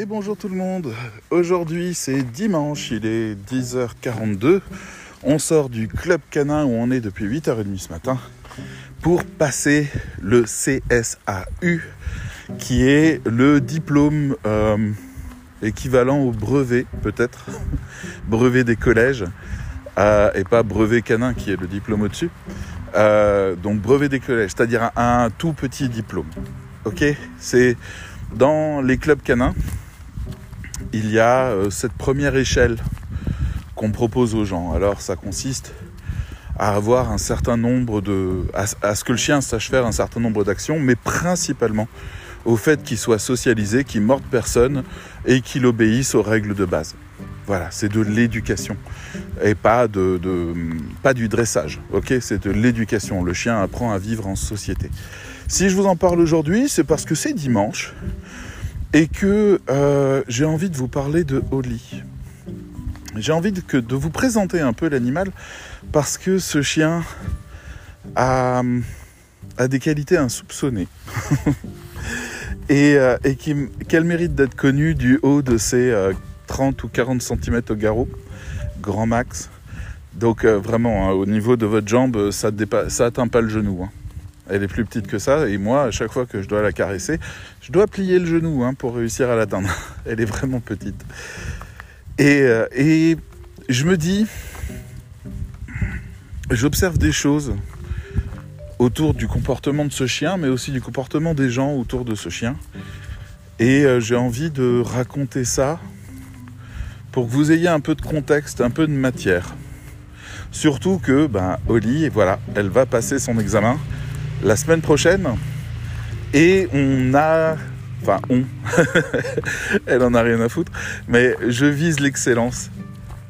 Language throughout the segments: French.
Et bonjour tout le monde. Aujourd'hui c'est dimanche, il est 10h42. On sort du club canin où on est depuis 8h30 ce matin pour passer le CSAU qui est le diplôme euh, équivalent au brevet peut-être, brevet des collèges euh, et pas brevet canin qui est le diplôme au-dessus. Euh, donc brevet des collèges, c'est-à-dire un, un tout petit diplôme. Ok, c'est dans les clubs canins, il y a euh, cette première échelle qu'on propose aux gens. Alors ça consiste à avoir un certain nombre de. À, ce que le chien sache faire un certain nombre d'actions, mais principalement au fait qu'il soit socialisé, qu'il morde personne et qu'il obéisse aux règles de base. Voilà, c'est de l'éducation et pas, de, pas du dressage. Ok, c'est de l'éducation. Le chien apprend à vivre en société. Si je vous en parle aujourd'hui, c'est parce que c'est dimanche et que euh, j'ai envie de vous parler de Oli. J'ai envie de, vous présenter un peu l'animal parce que ce chien a, des qualités insoupçonnées et, euh, qu'elle mérite d'être connue du haut de ses 30 euh, ou 40 cm au garrot, grand max. Donc vraiment, hein, au niveau de votre jambe, ça n'atteint pas le genou. Hein. Elle est plus petite que ça et moi, à chaque fois que je dois la caresser, je dois plier le genou hein, pour réussir à l'atteindre. Elle est vraiment petite. Et, euh, et je me dis, j'observe des choses autour du comportement de ce chien, mais aussi du comportement des gens autour de ce chien. Et euh, j'ai envie de raconter ça pour que vous ayez un peu de contexte, un peu de matière. Surtout que, ben, Oli, voilà, elle va passer son examen la semaine prochaine. Et on a. Enfin, on. elle en a rien à foutre. Mais je vise l'excellence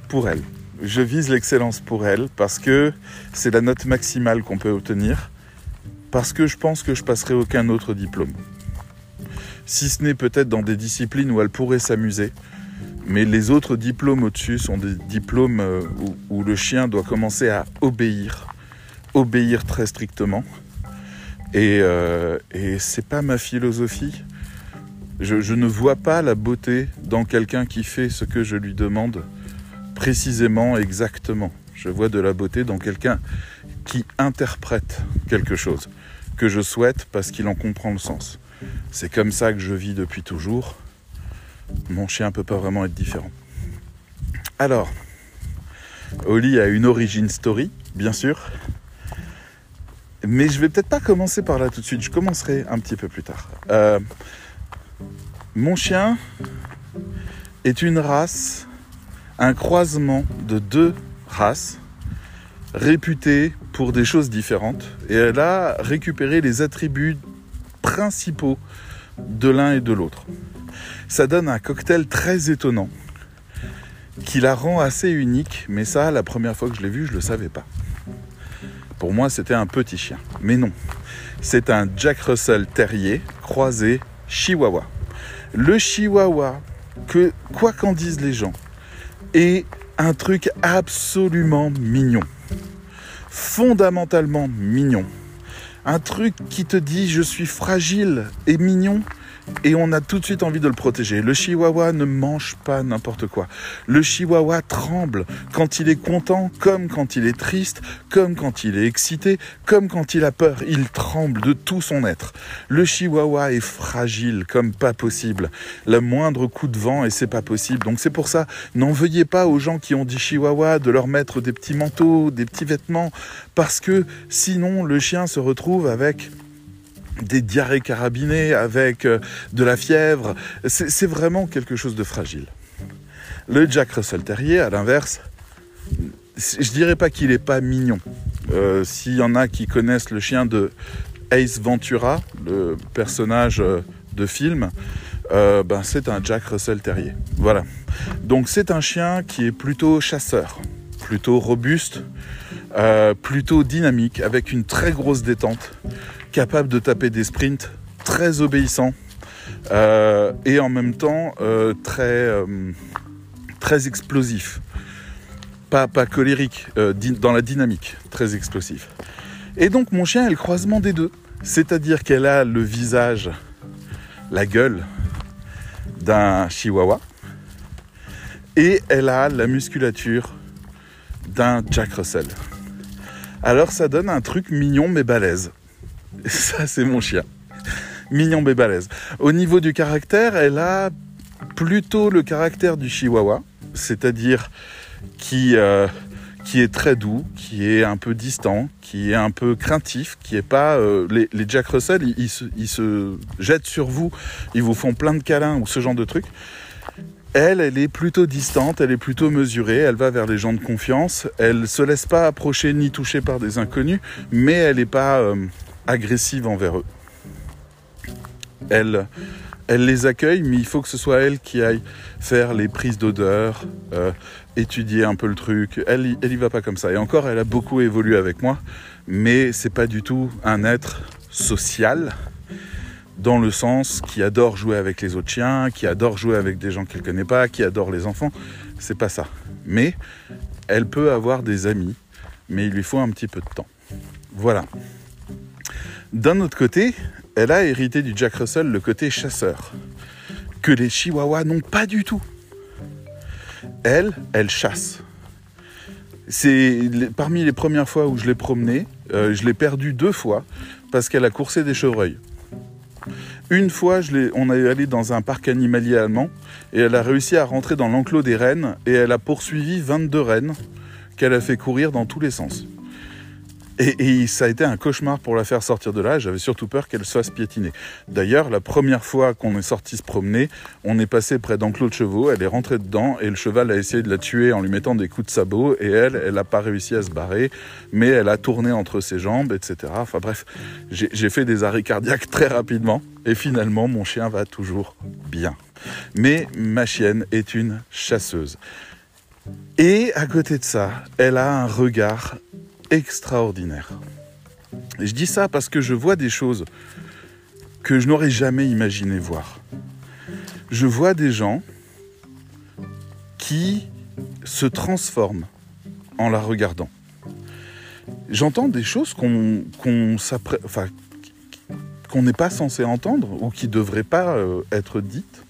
pour elle. Je vise l'excellence pour elle parce que c'est la note maximale qu'on peut obtenir. Parce que je pense que je passerai aucun autre diplôme. Si ce n'est peut-être dans des disciplines où elle pourrait s'amuser. Mais les autres diplômes au-dessus sont des diplômes euh, où, où le chien doit commencer à obéir. Obéir très strictement et, euh, et c'est pas ma philosophie. Je, ne vois pas la beauté dans quelqu'un qui fait ce que je lui demande précisément, exactement. Je vois de la beauté dans quelqu'un qui interprète quelque chose que je souhaite parce qu'il en comprend le sens. C'est comme ça que je vis depuis toujours. Mon chien peut pas vraiment être différent. Alors, Oli a une origin story, bien sûr. Mais je vais peut-être pas commencer par là tout de suite, je commencerai un petit peu plus tard. Euh, mon chien est une race, un croisement de deux races réputées pour des choses différentes. Et elle a récupéré les attributs principaux de l'un et de l'autre. Ça donne un cocktail très étonnant qui la rend assez unique, mais ça, la première fois que je l'ai vu, je ne le savais pas. Pour moi, c'était un petit chien. Mais non, c'est un Jack Russell terrier croisé chihuahua. Le chihuahua, que quoi qu'en disent les gens, est un truc absolument mignon. Fondamentalement mignon. Un truc qui te dit je suis fragile et mignon et on a tout de suite envie de le protéger. Le chihuahua ne mange pas n'importe quoi. Le chihuahua tremble quand il est content, comme quand il est triste, comme quand il est excité, comme quand il a peur. Il tremble de tout son être. Le chihuahua est fragile comme pas possible. Le moindre coup de vent et c'est pas possible. Donc c'est pour ça, n'en veuillez pas aux gens qui ont dit chihuahua de leur mettre des petits manteaux, des petits vêtements, parce que sinon le chien se retrouve avec des diarrhées carabinées, avec euh, de la fièvre. C'est vraiment quelque chose de fragile. Le Jack Russell Terrier, à l'inverse, je dirais pas qu'il est pas mignon. Euh, s'il y en a qui connaissent le chien de Ace Ventura, le personnage euh, de film, ben c'est un Jack Russell Terrier. Voilà. Donc c'est un chien qui est plutôt chasseur, plutôt robuste, plutôt dynamique, avec une très grosse détente capable de taper des sprints, très obéissant euh, et en même temps euh, très, euh, très explosif. Pas, pas colérique, dans la dynamique, très explosif. Et donc mon chien est le croisement des deux. C'est-à-dire qu'elle a le visage, la gueule d'un chihuahua. Et elle a la musculature d'un Jack Russell. Alors ça donne un truc mignon mais balèze. Ça c'est mon chien. Mignon balèze. Au niveau du caractère, elle a plutôt le caractère du chihuahua, c'est-à-dire qui, euh, qui est très doux, qui est un peu distant, qui est un peu craintif, qui est pas... Euh, les, Jack Russell, ils, se, ils, se, jettent sur vous, ils vous font plein de câlins ou ce genre de trucs. Elle, elle est plutôt distante, elle est plutôt mesurée, elle va vers les gens de confiance, elle se laisse pas approcher ni toucher par des inconnus, mais elle n'est pas euh, agressive envers eux. Elle, elle les accueille, mais il faut que ce soit elle qui aille faire les prises d'odeur, euh, étudier un peu le truc. Elle, elle y va pas comme ça. Et encore, elle a beaucoup évolué avec moi, mais c'est pas du tout un être social dans le sens qui adore jouer avec les autres chiens, qui adore jouer avec des gens qu'elle connaît pas, qui adore les enfants. C'est pas ça. Mais elle peut avoir des amis, mais il lui faut un petit peu de temps. Voilà. D'un autre côté, elle a hérité du Jack Russell le côté chasseur, que les chihuahuas n'ont pas du tout. Elle, elle chasse. C'est parmi les premières fois où je l'ai promenée, euh, je l'ai perdue deux fois parce qu'elle a coursé des chevreuils. Une fois, on est allé dans un parc animalier allemand et elle a réussi à rentrer dans l'enclos des rennes et elle a poursuivi 22 rennes qu'elle a fait courir dans tous les sens. Et, ça a été un cauchemar pour la faire sortir de là. J'avais surtout peur qu'elle soit piétinée. D'ailleurs, la première fois qu'on est sorti se promener, on est passé près d'enclos de chevaux. Elle est rentrée dedans et le cheval a essayé de la tuer en lui mettant des coups de sabot. Et elle, elle n'a pas réussi à se barrer, mais elle a tourné entre ses jambes, etc. Enfin bref, j'ai fait des arrêts cardiaques très rapidement. Et finalement, mon chien va toujours bien. Mais ma chienne est une chasseuse. Et à côté de ça, elle a un regard extraordinaire. Et je dis ça parce que je vois des choses que je n'aurais jamais imaginé voir. Je vois des gens qui se transforment en la regardant. J'entends des choses qu'on n'est pas censé entendre ou qui ne devraient pas euh, être dites.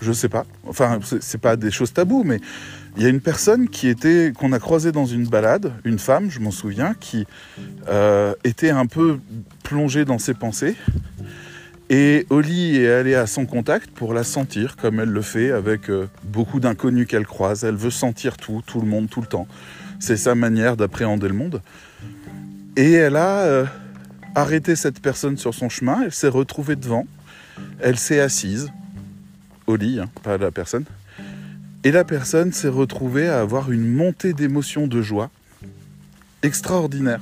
Je sais pas. Enfin, c'est pas des choses taboues, mais il y a une personne qui était qu'on a croisée dans une balade, une femme, je m'en souviens, qui euh, était un peu plongée dans ses pensées. Et Oli est allée à son contact pour la sentir, comme elle le fait avec euh, beaucoup d'inconnus qu'elle croise. Elle veut sentir tout, tout le monde, tout le temps. C'est sa manière d'appréhender le monde. Et elle a euh, arrêté cette personne sur son chemin. Elle s'est retrouvée devant. Elle s'est assise. Oli, hein, pas la personne. Et la personne s'est retrouvée à avoir une montée d'émotions de joie extraordinaire.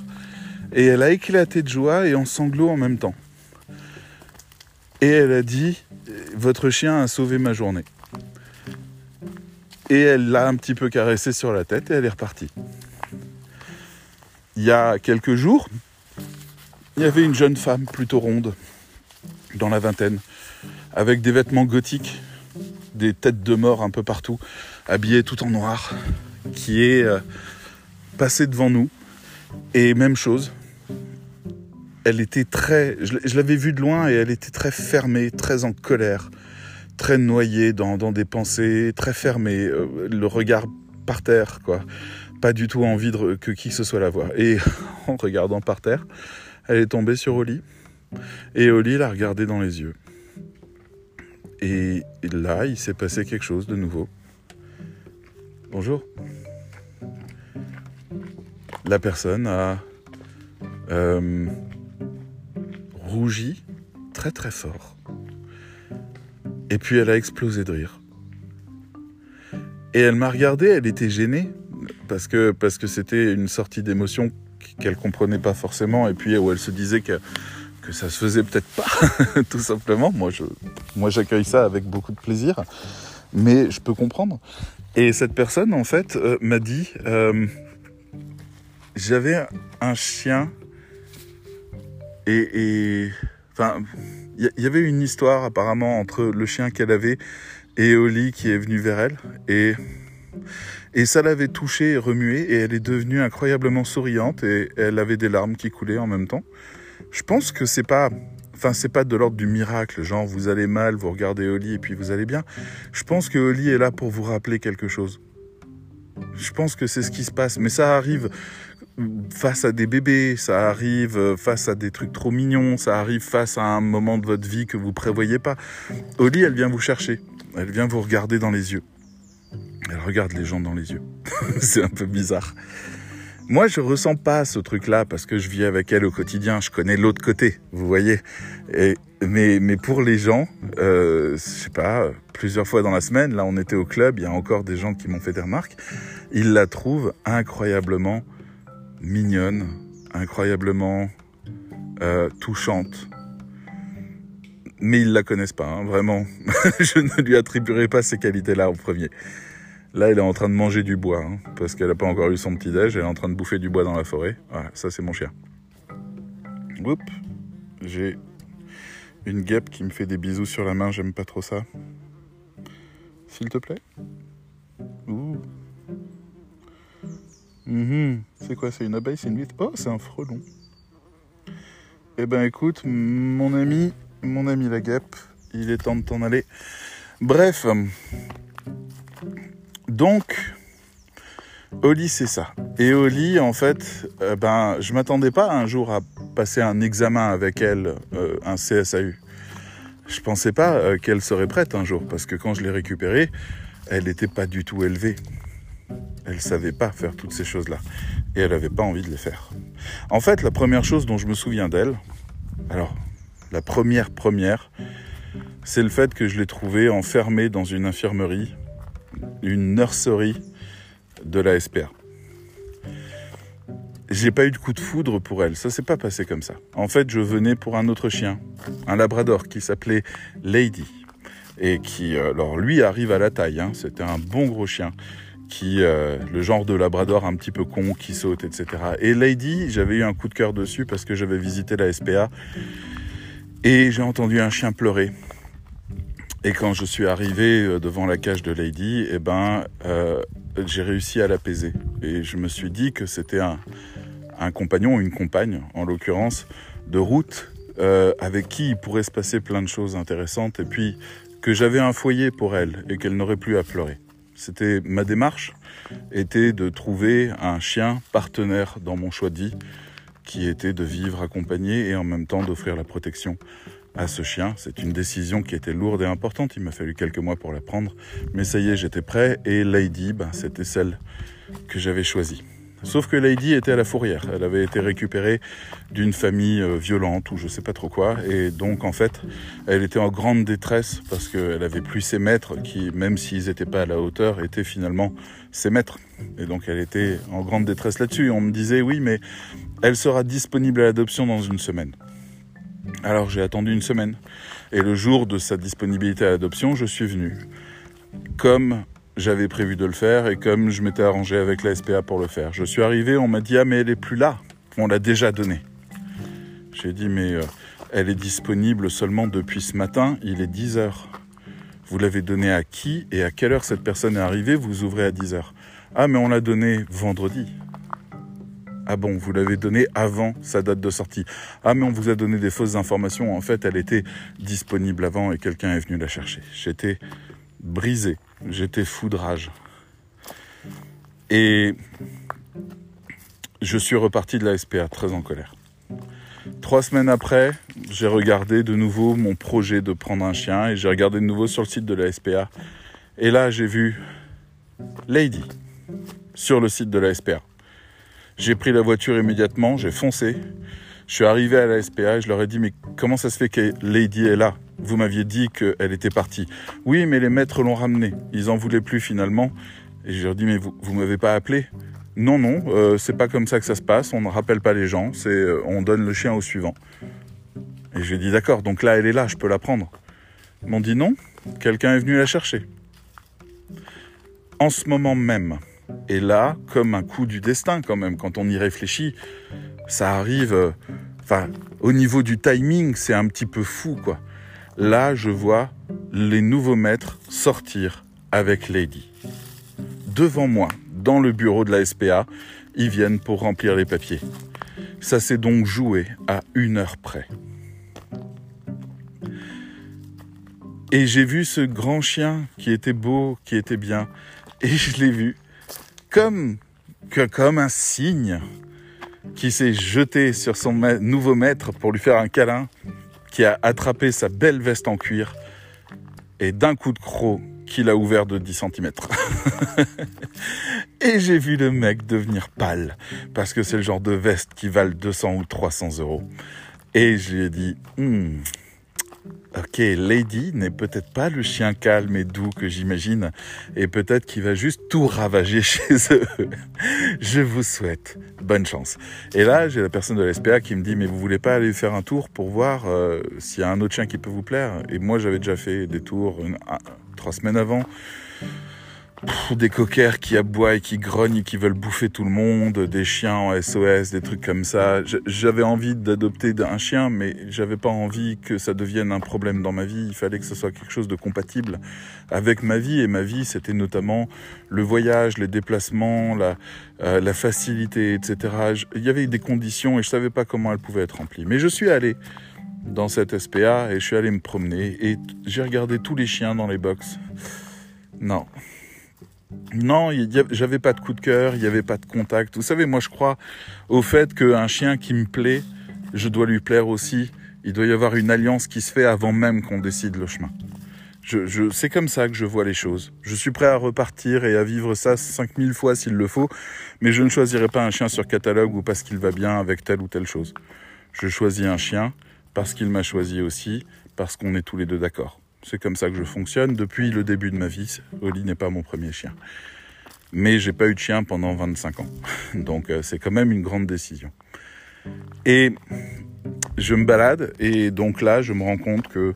Et elle a éclaté de joie et en sanglots en même temps. Et elle a dit, votre chien a sauvé ma journée. Et elle l'a un petit peu caressé sur la tête et elle est repartie. Il y a quelques jours, il y avait une jeune femme plutôt ronde, dans la vingtaine, avec des vêtements gothiques des têtes de mort un peu partout, habillées tout en noir, qui est euh, passée devant nous. Et même chose, elle était très. Je l'avais vue de loin et elle était très fermée, très en colère, très noyée dans, des pensées, très fermée, euh, le regard par terre, quoi. Pas du tout envie que qui que ce soit la voie. Et en regardant par terre, elle est tombée sur Oli. Et Oli l'a regardé dans les yeux. Et là, il s'est passé quelque chose de nouveau. Bonjour. La personne a euh, rougi très très fort. Et puis elle a explosé de rire. Et elle m'a regardé, elle était gênée parce que c'était une sortie d'émotion qu'elle comprenait pas forcément et puis où elle se disait que que ça se faisait peut-être pas, tout simplement. Moi, moi, j'accueille ça avec beaucoup de plaisir, mais je peux comprendre. Et cette personne, en fait, euh, m'a dit, euh, j'avais un chien et, enfin, il y, avait une histoire apparemment entre le chien qu'elle avait et Oli qui est venu vers elle et et ça l'avait touchée et remuée et elle est devenue incroyablement souriante et elle avait des larmes qui coulaient en même temps. Je pense que c'est pas enfin c'est pas de l'ordre du miracle, genre vous allez mal, vous regardez Oli et puis vous allez bien. Je pense que Oli est là pour vous rappeler quelque chose. Je pense que c'est ce qui se passe, mais ça arrive face à des bébés, ça arrive face à des trucs trop mignons, ça arrive face à un moment de votre vie que vous prévoyez pas. Oli, elle vient vous chercher, elle vient vous regarder dans les yeux. Elle regarde les gens dans les yeux. c'est un peu bizarre. Moi, je ressens pas ce truc-là parce que je vis avec elle au quotidien. Je connais l'autre côté, vous voyez. Mais, pour les gens, euh, je sais pas, plusieurs fois dans la semaine, là, on était au club, il y a encore des gens qui m'ont fait des remarques. Ils la trouvent incroyablement mignonne, incroyablement euh, touchante. Mais ils la connaissent pas, hein, vraiment. je ne lui attribuerai pas ces qualités-là au premier. Là, elle est en train de manger du bois, hein, parce qu'elle n'a pas encore eu son petit-déj, elle est en train de bouffer du bois dans la forêt. Voilà, ça c'est mon chien. Oups, j'ai une guêpe qui me fait des bisous sur la main, j'aime pas trop ça. S'il te plaît Ouh. Mhm. C'est quoi C'est une abeille C'est une huître? Oh, c'est un frelon. Eh ben écoute, mon ami, mon ami la guêpe, il est temps de t'en aller. Bref, donc, Oli, c'est ça. Et Oli, en fait, euh, ben, je m'attendais pas un jour à passer un examen avec elle, euh, un CSAU. Je pensais pas euh, qu'elle serait prête un jour, parce que quand je l'ai récupérée, elle n'était pas du tout élevée. Elle savait pas faire toutes ces choses-là. Et elle n'avait pas envie de les faire. En fait, la première chose dont je me souviens d'elle, alors, la première première, c'est le fait que je l'ai trouvée enfermée dans une infirmerie une nurserie de la SPA. J'ai pas eu de coup de foudre pour elle, ça s'est pas passé comme ça. En fait, je venais pour un autre chien, un labrador qui s'appelait Lady et qui, euh, alors lui arrive à la taille, hein. c'était un bon gros chien qui, euh, le genre de labrador un petit peu con, qui saute, etc. Et Lady, j'avais eu un coup de cœur dessus parce que j'avais visité la SPA et j'ai entendu un chien pleurer. Et quand je suis arrivé euh, devant la cage de Lady, eh ben, euh, j'ai réussi à l'apaiser. Et je me suis dit que c'était un, un compagnon une compagne, en l'occurrence, de route, euh, avec qui il pourrait se passer plein de choses intéressantes, et puis que j'avais un foyer pour elle et qu'elle n'aurait plus à pleurer. C'était ma démarche, était de trouver un chien partenaire dans mon choix de vie, qui était de vivre accompagné et en même temps d'offrir la protection à ce chien. C'est une décision qui était lourde et importante. Il m'a fallu quelques mois pour la prendre. Mais ça y est, j'étais prêt. Et Lady, ben, c'était celle que j'avais choisie. Sauf que Lady était à la fourrière. Elle avait été récupérée d'une famille euh, violente ou je sais pas trop quoi. Et donc, en fait, elle était en grande détresse parce qu'elle avait plus ses maîtres qui, même s'ils n'étaient pas à la hauteur, étaient finalement ses maîtres. Et donc, elle était en grande détresse là-dessus. On me disait, oui, mais elle sera disponible à l'adoption dans une semaine. Alors j'ai attendu une semaine. Et le jour de sa disponibilité à l'adoption, je suis venu. Comme j'avais prévu de le faire et comme je m'étais arrangé avec la SPA pour le faire. Je suis arrivé, on m'a dit Ah, mais elle est plus là. On l'a déjà donnée. J'ai dit Mais euh, elle est disponible seulement depuis ce matin, il est 10 heures. Vous l'avez donnée à qui et à quelle heure cette personne est arrivée? Vous ouvrez à 10 heures. Ah, mais on l'a donnée vendredi. Ah bon, vous l'avez donnée avant sa date de sortie. Ah mais on vous a donné des fausses informations. En fait, elle était disponible avant et quelqu'un est venu la chercher. J'étais brisé, j'étais foudrage. Et je suis reparti de la SPA très en colère. Trois semaines après, j'ai regardé de nouveau mon projet de prendre un chien et j'ai regardé de nouveau sur le site de la SPA. Et là, j'ai vu Lady sur le site de la SPA. J'ai pris la voiture immédiatement, j'ai foncé. Je suis arrivé à la SPA et je leur ai dit mais comment ça se fait que Lady est là? Vous m'aviez dit qu'elle était partie. Oui, mais les maîtres l'ont ramenée. Ils en voulaient plus finalement. Et je leur ai dit mais vous, vous m'avez pas appelé? Non, non, euh, c'est pas comme ça que ça se passe. On ne rappelle pas les gens. C'est euh, on donne le chien au suivant. Et j'ai dit d'accord. Donc là, elle est là, je peux la prendre. Ils m'ont dit non. Quelqu'un est venu la chercher. En ce moment même. Et là, comme un coup du destin quand même, quand on y réfléchit, ça arrive, euh, enfin, au niveau du timing, c'est un petit peu fou, quoi. Là, je vois les nouveaux maîtres sortir avec Lady. Devant moi, dans le bureau de la SPA, ils viennent pour remplir les papiers. Ça s'est donc joué à une heure près. Et j'ai vu ce grand chien qui était beau, qui était bien. Et je l'ai vu comme, comme un cygne qui s'est jeté sur son nouveau maître pour lui faire un câlin, qui a attrapé sa belle veste en cuir et d'un coup de croc qu'il a ouvert de 10 cm. et j'ai vu le mec devenir pâle parce que c'est le genre de veste qui valent 200 ou 300 euros. Et je lui ai dit, hmm, Ok, Lady n'est peut-être pas le chien calme et doux que j'imagine, et peut-être qu'il va juste tout ravager chez eux. Je vous souhaite bonne chance. Et là, j'ai la personne de l'SPA qui me dit, mais vous voulez pas aller faire un tour pour voir euh, s'il y a un autre chien qui peut vous plaire? Et moi, j'avais déjà fait des tours trois semaines avant des coquers qui aboient et qui grognent et qui veulent bouffer tout le monde, des chiens en SOS, des trucs comme ça. J'avais envie d'adopter un chien, mais j'avais pas envie que ça devienne un problème dans ma vie. Il fallait que ce soit quelque chose de compatible avec ma vie. Et ma vie, c'était notamment le voyage, les déplacements, la, euh, facilité, etc. Il y avait des conditions et je savais pas comment elles pouvaient être remplies. Mais je suis allé dans cette SPA et je suis allé me promener et j'ai regardé tous les chiens dans les box. Non, non, j'avais pas de coup de cœur, il n'y avait pas de contact. Vous savez, moi je crois au fait qu'un chien qui me plaît, je dois lui plaire aussi. Il doit y avoir une alliance qui se fait avant même qu'on décide le chemin. Je, c'est comme ça que je vois les choses. Je suis prêt à repartir et à vivre ça 5000 fois s'il le faut, mais je ne choisirai pas un chien sur catalogue ou parce qu'il va bien avec telle ou telle chose. Je choisis un chien parce qu'il m'a choisi aussi, parce qu'on est tous les deux d'accord. C'est comme ça que je fonctionne depuis le début de ma vie. Oli n'est pas mon premier chien. Mais j'ai pas eu de chien pendant 25 ans. Donc euh, c'est quand même une grande décision. Et je me balade et donc là je me rends compte que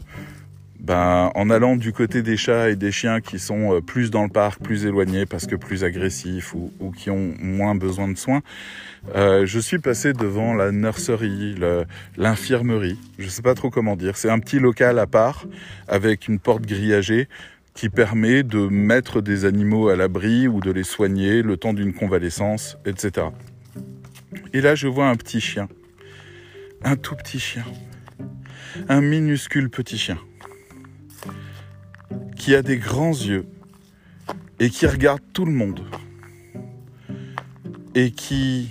ben, en allant du côté des chats et des chiens qui sont euh, plus dans le parc, plus éloignés parce que plus agressifs ou, qui ont moins besoin de soins, euh, je suis passé devant la nurserie, l'infirmerie, je ne sais pas trop comment dire. C'est un petit local à part avec une porte grillagée qui permet de mettre des animaux à l'abri ou de les soigner le temps d'une convalescence, etc. Et là, je vois un petit chien, un tout petit chien, un minuscule petit chien qui a des grands yeux et qui regarde tout le monde et qui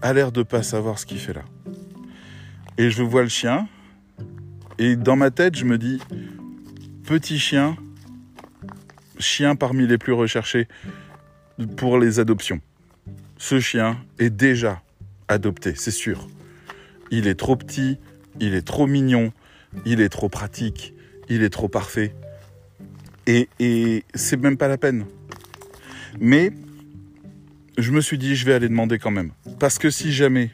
a l'air de pas savoir ce qu'il fait là. Et je vois le chien et dans ma tête je me dis petit chien, chien parmi les plus recherchés pour les adoptions. Ce chien est déjà adopté, c'est sûr. Il est trop petit, il est trop mignon, il est trop pratique, il est trop parfait. Et, c'est même pas la peine. Mais je me suis dit, je vais aller demander quand même. Parce que si jamais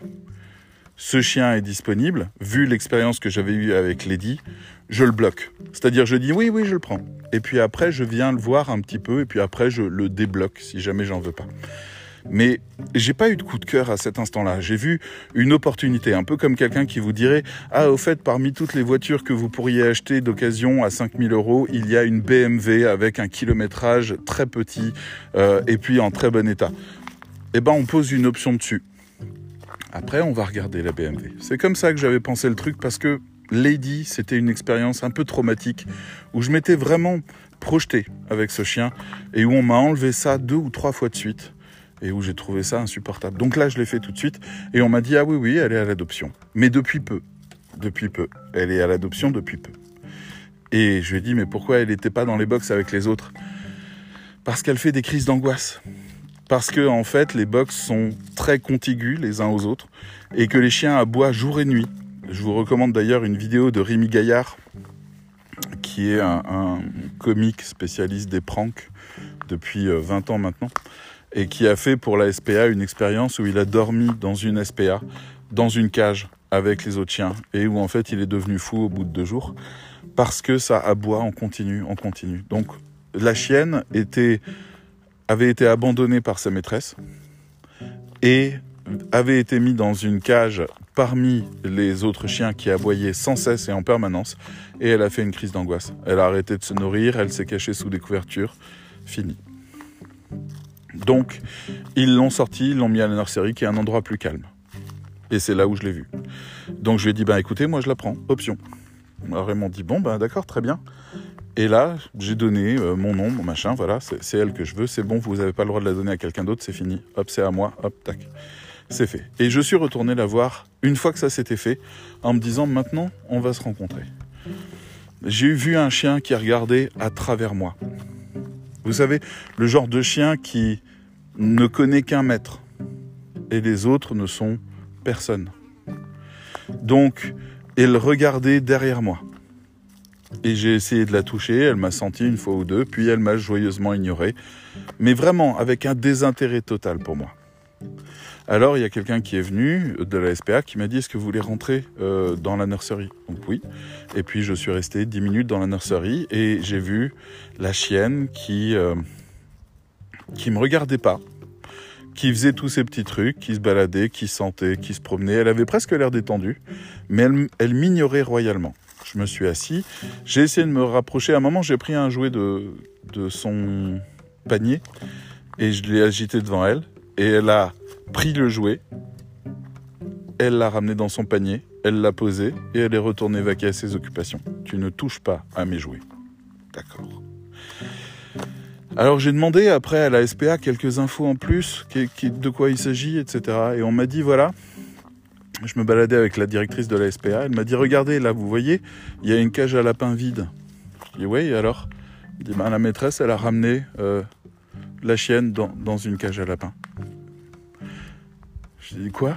ce chien est disponible, vu l'expérience que j'avais eue avec Lady, je le bloque. C'est-à-dire, je dis oui, oui, je le prends. Et puis après, je viens le voir un petit peu, et puis après, je le débloque si jamais j'en veux pas. Mais j'ai pas eu de coup de cœur à cet instant-là. J'ai vu une opportunité, un peu comme quelqu'un qui vous dirait Ah, au fait, parmi toutes les voitures que vous pourriez acheter d'occasion à 5000 euros, il y a une BMW avec un kilométrage très petit euh, et puis en très bon état. Eh ben, on pose une option dessus. Après, on va regarder la BMW. C'est comme ça que j'avais pensé le truc parce que Lady, c'était une expérience un peu traumatique où je m'étais vraiment projeté avec ce chien et où on m'a enlevé ça deux ou trois fois de suite et où j'ai trouvé ça insupportable. Donc là, je l'ai fait tout de suite et on m'a dit ah oui oui, elle est à l'adoption. Mais depuis peu, depuis peu, elle est à l'adoption depuis peu. Et je lui ai dit mais pourquoi elle n'était pas dans les box avec les autres? Parce qu'elle fait des crises d'angoisse. Parce que en fait, les box sont très contigus les uns aux autres et que les chiens aboient jour et nuit. Je vous recommande d'ailleurs une vidéo de Rémi Gaillard qui est un, un comique spécialiste des pranks depuis 20 euh, ans maintenant et qui a fait pour la SPA une expérience où il a dormi dans une SPA, dans une cage avec les autres chiens, et où en fait il est devenu fou au bout de deux jours, parce que ça aboie en continu, en continu. Donc la chienne avait été abandonnée par sa maîtresse, et avait été mise dans une cage parmi les autres chiens qui aboyaient sans cesse et en permanence, et elle a fait une crise d'angoisse. Elle a arrêté de se nourrir, elle s'est cachée sous des couvertures, fini. Donc, ils l'ont sorti, ils l'ont mis à la nurserie, qui est un endroit plus calme. Et c'est là où je l'ai vu. Donc je lui ai dit, bah écoutez, moi je la prends, option. Alors m'ont dit bon ben d'accord, très bien. Et là, j'ai donné euh, mon nom, mon machin, voilà, c'est elle que je veux, c'est bon, vous n'avez pas le droit de la donner à quelqu'un d'autre, c'est fini. Hop, c'est à moi, hop, tac. C'est fait. Et je suis retourné la voir une fois que ça s'était fait, en me disant maintenant, on va se rencontrer. J'ai vu un chien qui regardait à travers moi. Vous savez, le genre de chien qui ne connaît qu'un maître et les autres ne sont personne. Donc, elle regardait derrière moi. Et j'ai essayé de la toucher, elle m'a senti une fois ou deux, puis elle m'a joyeusement ignoré, mais vraiment avec un désintérêt total pour moi. Alors il y a quelqu'un qui est venu de la SPA qui m'a dit est-ce que vous voulez rentrer euh, dans la nurserie? Donc oui. Et puis je suis resté 10 minutes dans la nurserie et j'ai vu la chienne qui euh, qui me regardait pas, qui faisait tous ces petits trucs, qui se baladait, qui sentait, qui se promenait. Elle avait presque l'air détendue, mais elle, elle m'ignorait royalement. Je me suis assis, j'ai essayé de me rapprocher. À un moment, j'ai pris un jouet de, de son panier et je l'ai agité devant elle. Et elle a pris le jouet, elle l'a ramené dans son panier, elle l'a posé et elle est retournée vaquer à ses occupations. Tu ne touches pas à mes jouets. D'accord. Alors j'ai demandé après à la SPA quelques infos en plus, de quoi il s'agit, etc. Et on m'a dit voilà, je me baladais avec la directrice de la SPA, elle m'a dit regardez là, vous voyez, il y a une cage à lapins vide. Je dis oui, alors? Dit, ben, la maîtresse, elle a ramené euh, la chienne dans, une cage à lapins. Je dis quoi?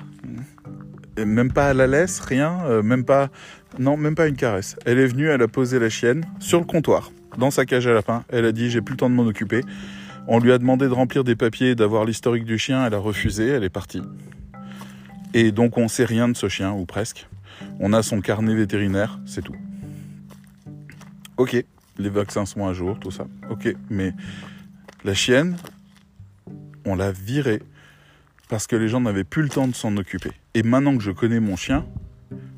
Même pas à la laisse, rien, euh, même pas, non, même pas une caresse. Elle est venue, elle a posé la chienne sur le comptoir dans sa cage à lapin. Elle a dit j'ai plus le temps de m'en occuper. On lui a demandé de remplir des papiers, d'avoir l'historique du chien. Elle a refusé, elle est partie. Et donc on sait rien de ce chien, ou presque. On a son carnet vétérinaire, c'est tout. Ok, les vaccins sont à jour, tout ça. Ok, mais la chienne, on l'a virée parce que les gens n'avaient plus le temps de s'en occuper. Et maintenant que je connais mon chien,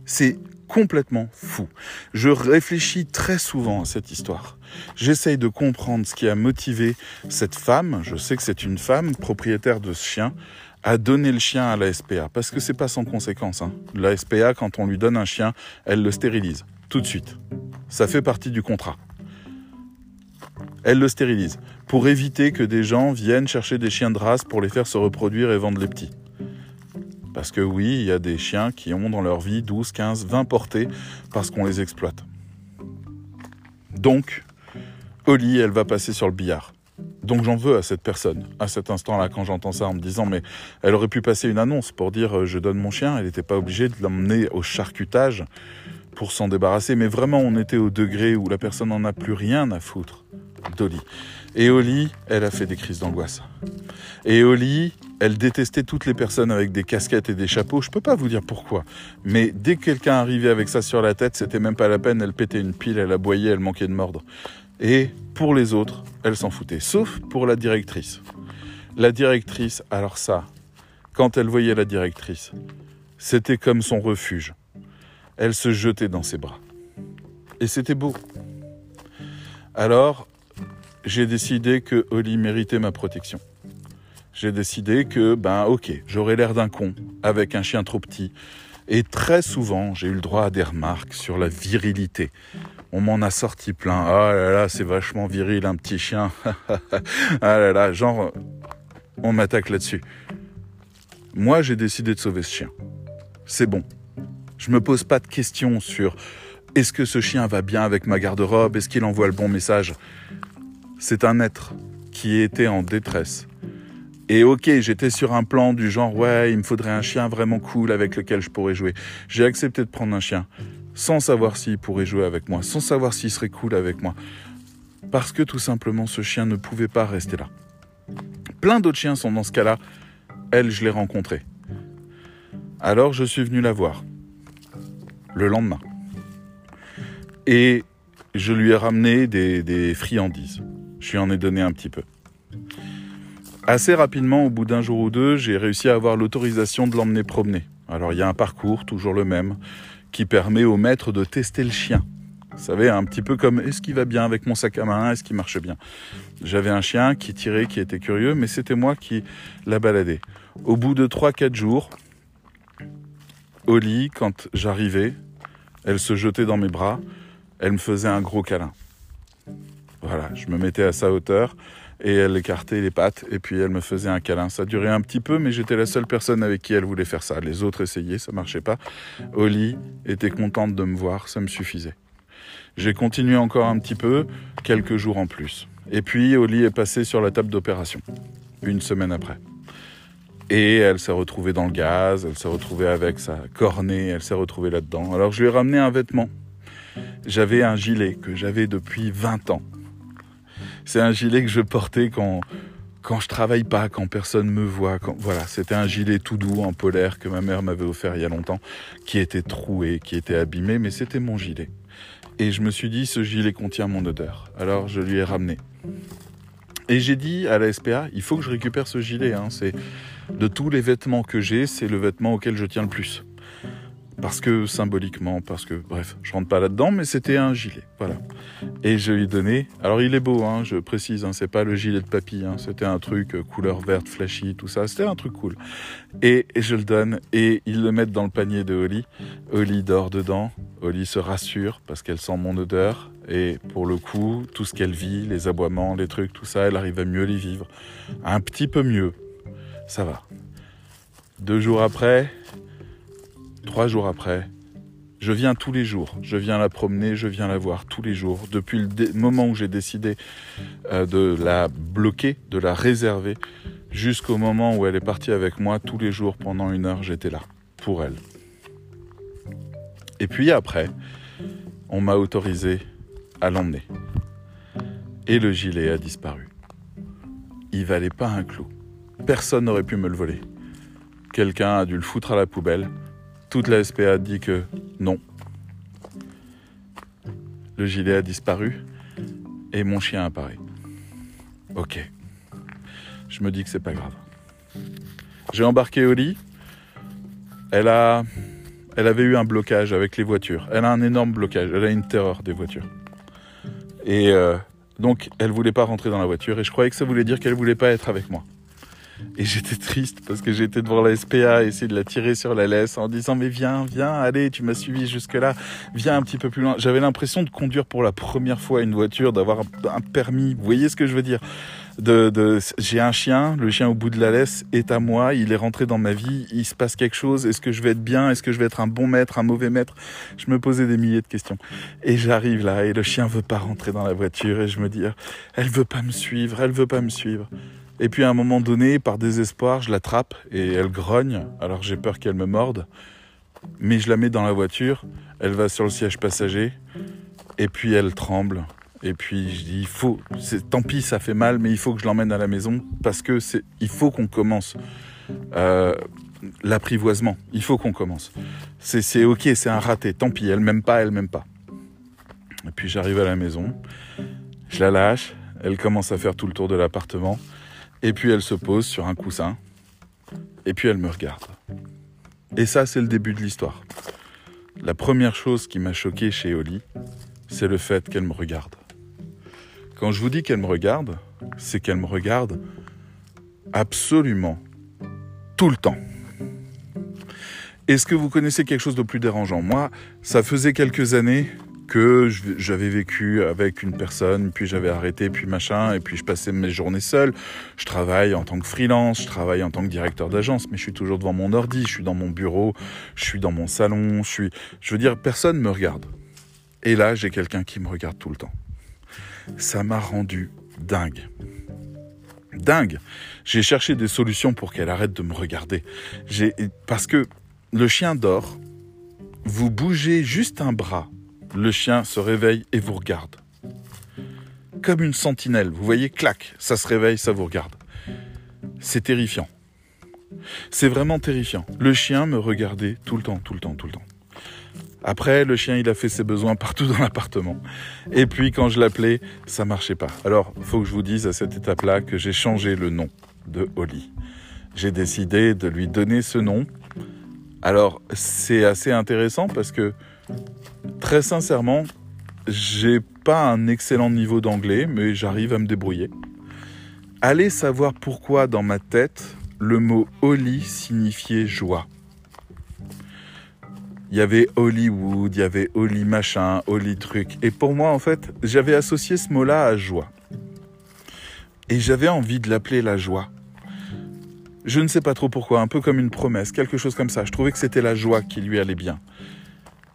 c'est complètement fou. Je réfléchis très souvent à cette histoire. J'essaye de comprendre ce qui a motivé cette femme, je sais que c'est une femme propriétaire de ce chien, à donner le chien à la SPA. Parce que c'est pas sans conséquence. Hein. La SPA, quand on lui donne un chien, elle le stérilise. Tout de suite. Ça fait partie du contrat. Elle le stérilise. Pour éviter que des gens viennent chercher des chiens de race pour les faire se reproduire et vendre les petits. Parce que oui, il y a des chiens qui ont dans leur vie 12, 15, 20 portées parce qu'on les exploite. Donc, Oli, elle va passer sur le billard. Donc j'en veux à cette personne, à cet instant-là, quand j'entends ça, en me disant, mais elle aurait pu passer une annonce pour dire, euh, je donne mon chien, elle n'était pas obligée de l'emmener au charcutage pour s'en débarrasser, mais vraiment on était au degré où la personne n'en a plus rien à foutre d'Oli. Et Oli, elle a fait des crises d'angoisse. Et Oli, elle détestait toutes les personnes avec des casquettes et des chapeaux. Je peux pas vous dire pourquoi. Mais dès que quelqu'un arrivait avec ça sur la tête, c'était même pas la peine. Elle pétait une pile, elle aboyait, elle manquait de mordre. Et pour les autres, elle s'en foutait. Sauf pour la directrice. La directrice, alors ça, quand elle voyait la directrice, c'était comme son refuge. Elle se jetait dans ses bras. Et c'était beau. Alors, j'ai décidé que Oli méritait ma protection. J'ai décidé que, ben ok, j'aurais l'air d'un con avec un chien trop petit. Et très souvent, j'ai eu le droit à des remarques sur la virilité. On m'en a sorti plein. Ah là là, c'est vachement viril, un petit chien. ah là là, genre, on m'attaque là-dessus. Moi, j'ai décidé de sauver ce chien. C'est bon. Je me pose pas de questions sur est-ce que ce chien va bien avec ma garde-robe, est-ce qu'il envoie le bon message? C'est un être qui était en détresse. Et ok, j'étais sur un plan du genre, ouais, il me faudrait un chien vraiment cool avec lequel je pourrais jouer. J'ai accepté de prendre un chien, sans savoir s'il pourrait jouer avec moi, sans savoir s'il serait cool avec moi. Parce que tout simplement, ce chien ne pouvait pas rester là. Plein d'autres chiens sont dans ce cas-là. Elle, je l'ai rencontrée. Alors, je suis venu la voir. Le lendemain. Et je lui ai ramené des, friandises. Je lui en ai donné un petit peu. Assez rapidement, au bout d'un jour ou deux, j'ai réussi à avoir l'autorisation de l'emmener promener. Alors il y a un parcours, toujours le même, qui permet au maître de tester le chien. Vous savez, un petit peu comme est-ce qu'il va bien avec mon sac à main, est-ce qu'il marche bien? J'avais un chien qui tirait, qui était curieux, mais c'était moi qui l'a baladé. Au bout de 3-4 jours, au lit, quand j'arrivais, Elle se jetait dans mes bras, elle me faisait un gros câlin. Voilà, je me mettais à sa hauteur et elle écartait les pattes et puis elle me faisait un câlin. Ça durait un petit peu, mais j'étais la seule personne avec qui elle voulait faire ça. Les autres essayaient, ça marchait pas. Oli était contente de me voir, ça me suffisait. J'ai continué encore un petit peu, quelques jours en plus. Et puis Oli est passée sur la table d'opération, une semaine après. Et elle s'est retrouvée dans le gaz, elle s'est retrouvée avec sa cornée, elle s'est retrouvée là-dedans. Alors je lui ai ramené un vêtement. J'avais un gilet que j'avais depuis 20 ans. C'est un gilet que je portais quand, quand je travaille pas, quand personne me voit. Voilà, c'était un gilet tout doux en polaire que ma mère m'avait offert il y a longtemps, qui était troué, qui était abîmé, mais c'était mon gilet. Et je me suis dit, ce gilet contient mon odeur. Alors je lui ai ramené. Et j'ai dit à la SPA, il faut que je récupère ce gilet. Hein. C'est de tous les vêtements que j'ai, c'est le vêtement auquel je tiens le plus parce que symboliquement, parce que bref, je rentre pas là-dedans, mais c'était un gilet, voilà. Et je lui ai donné. Alors il est beau, hein, je précise, hein, c'est pas le gilet de papy, hein, c'était un truc euh, couleur verte, flashy, tout ça, c'était un truc cool. Et, je le donne et ils le mettent dans le panier de Holly. Holly dort dedans. Holly se rassure parce qu'elle sent mon odeur et pour le coup, tout ce qu'elle vit, les aboiements, les trucs, tout ça, elle arrive à mieux les vivre, un petit peu mieux. Ça va. Deux jours après, Trois jours après, je viens tous les jours, je viens la promener, je viens la voir tous les jours. Depuis le moment où j'ai décidé euh, de la bloquer, de la réserver, jusqu'au moment où elle est partie avec moi, tous les jours pendant une heure, j'étais là, pour elle. Et puis après, on m'a autorisé à l'emmener. Et le gilet a disparu. Il valait pas un clou. Personne n'aurait pu me le voler. Quelqu'un a dû le foutre à la poubelle toute la SPA dit que non. Le gilet a disparu et mon chien apparaît. Ok. Je me dis que c'est pas grave. J'ai embarqué Oli. Elle a, elle avait eu un blocage avec les voitures. Elle a un énorme blocage. Elle a une terreur des voitures. Et euh, donc, elle voulait pas rentrer dans la voiture. Et je croyais que ça voulait dire qu'elle voulait pas être avec moi. Et j'étais triste parce que j'étais devant la SPA, essayer de la tirer sur la laisse en disant mais viens, viens, allez, tu m'as suivi jusque là, viens un petit peu plus loin. J'avais l'impression de conduire pour la première fois une voiture, d'avoir un permis. Vous voyez ce que je veux dire? J'ai un chien, le chien au bout de la laisse est à moi, il est rentré dans ma vie, il se passe quelque chose, est-ce que je vais être bien, est-ce que je vais être un bon maître, un mauvais maître? Je me posais des milliers de questions. Et j'arrive là et le chien veut pas rentrer dans la voiture et je me dis elle veut pas me suivre, elle veut pas me suivre. Et puis à un moment donné, par désespoir, je l'attrape et elle grogne, alors j'ai peur qu'elle me morde. Mais je la mets dans la voiture, elle va sur le siège passager, et puis elle tremble. Et puis je dis, il faut, tant pis, ça fait mal, mais il faut que je l'emmène à la maison parce que il faut qu'on commence euh, l'apprivoisement. Il faut qu'on commence. C'est, c'est ok, c'est un raté. Tant pis, elle m'aime pas, elle m'aime pas. Et puis j'arrive à la maison, je la lâche, elle commence à faire tout le tour de l'appartement. Et puis elle se pose sur un coussin. Et puis elle me regarde. Et ça, c'est le début de l'histoire. La première chose qui m'a choqué chez Oli, c'est le fait qu'elle me regarde. Quand je vous dis qu'elle me regarde, c'est qu'elle me regarde absolument tout le temps. Est-ce que vous connaissez quelque chose de plus dérangeant? Moi, ça faisait quelques années que j'avais vécu avec une personne, puis j'avais arrêté, puis machin, et puis je passais mes journées seul. Je travaille en tant que freelance, je travaille en tant que directeur d'agence, mais je suis toujours devant mon ordi, je suis dans mon bureau, je suis dans mon salon, je suis, je veux dire, personne me regarde. Et là, j'ai quelqu'un qui me regarde tout le temps. Ça m'a rendu dingue. Dingue. J'ai cherché des solutions pour qu'elle arrête de me regarder. Parce que le chien dort, vous bougez juste un bras le chien se réveille et vous regarde. Comme une sentinelle, vous voyez, clac, ça se réveille, ça vous regarde. C'est terrifiant. C'est vraiment terrifiant. Le chien me regardait tout le temps, tout le temps, tout le temps. Après, le chien, il a fait ses besoins partout dans l'appartement. Et puis, quand je l'appelais, ça marchait pas. Alors, faut que je vous dise à cette étape-là que j'ai changé le nom de Holly. J'ai décidé de lui donner ce nom. Alors, c'est assez intéressant parce que Très sincèrement, j'ai pas un excellent niveau d'anglais, mais j'arrive à me débrouiller. Allez savoir pourquoi dans ma tête le mot Oli signifiait joie. Il y avait Hollywood, il y avait Holly machin, Holly truc. Et pour moi, en fait, j'avais associé ce mot-là à joie. Et j'avais envie de l'appeler la joie. Je ne sais pas trop pourquoi, un peu comme une promesse, quelque chose comme ça. Je trouvais que c'était la joie qui lui allait bien.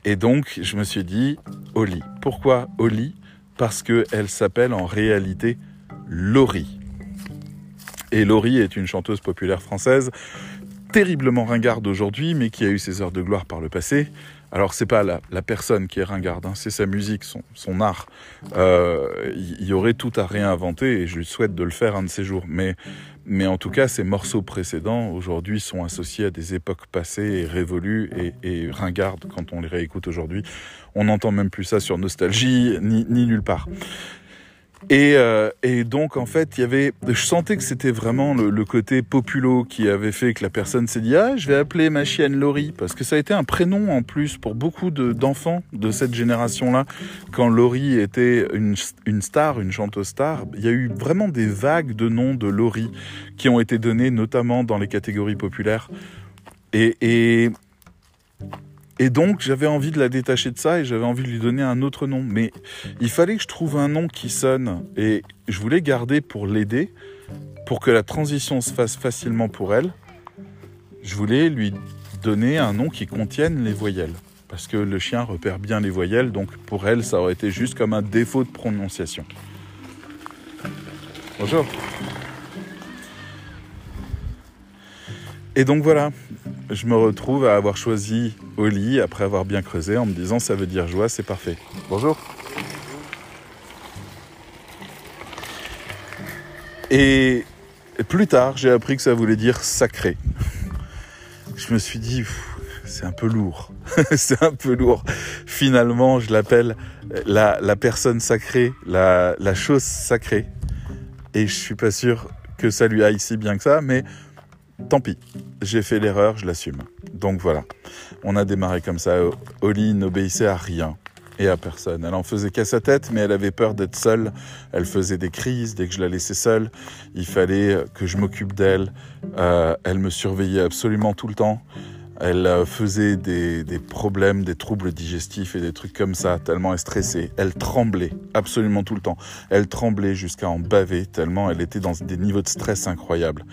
Et donc, je me suis dit, Oli. Pourquoi Oli? Parce qu'elle s'appelle en réalité Laurie. Et Laurie est une chanteuse populaire française, terriblement ringarde aujourd'hui, mais qui a eu ses heures de gloire par le passé. Alors c'est pas la, personne qui est ringarde, hein, c'est sa musique, son, art. Euh, il y, aurait tout à réinventer et je lui souhaite de le faire un de ces jours. Mais, mais en tout cas, ces morceaux précédents aujourd'hui sont associés à des époques passées et révolues et, ringardes quand on les réécoute aujourd'hui. On n'entend même plus ça sur Nostalgie ni nulle part. Et, euh, et, donc en fait, il y avait, je sentais que c'était vraiment le, côté populo qui avait fait que la personne s'est dit ah je vais appeler ma chienne Laurie parce que ça a été un prénom en plus pour beaucoup d'enfants de, cette génération-là. Quand Laurie était une, star, une chanteuse star, il y a eu vraiment des vagues de noms de Laurie qui ont été donnés notamment dans les catégories populaires. Et et donc j'avais envie de la détacher de ça et j'avais envie de lui donner un autre nom. Mais il fallait que je trouve un nom qui sonne et je voulais garder pour l'aider, pour que la transition se fasse facilement pour elle. Je voulais lui donner un nom qui contienne les voyelles. Parce que le chien repère bien les voyelles, donc pour elle, ça aurait été juste comme un défaut de prononciation. Bonjour. Et donc voilà, je me retrouve à avoir choisi Oli après avoir bien creusé en me disant ça veut dire joie, c'est parfait. Bonjour. Et plus tard, j'ai appris que ça voulait dire sacré. Je me suis dit, c'est un peu lourd. c'est un peu lourd. Finalement, je l'appelle la, personne sacrée, la, la chose sacrée. Et je suis pas sûr que ça lui aille si bien que ça, mais tant pis, j'ai fait l'erreur, je l'assume. Donc voilà, on a démarré comme ça. Oli n'obéissait à rien et à personne. Elle en faisait qu'à sa tête, mais elle avait peur d'être seule. Elle faisait des crises dès que je la laissais seule. Il fallait que je m'occupe d'elle. Euh, elle me surveillait absolument tout le temps. Elle euh, faisait des, problèmes, des troubles digestifs et des trucs comme ça, tellement elle stressait. Elle tremblait absolument tout le temps. Elle tremblait jusqu'à en baver, tellement elle était dans des niveaux de stress incroyables.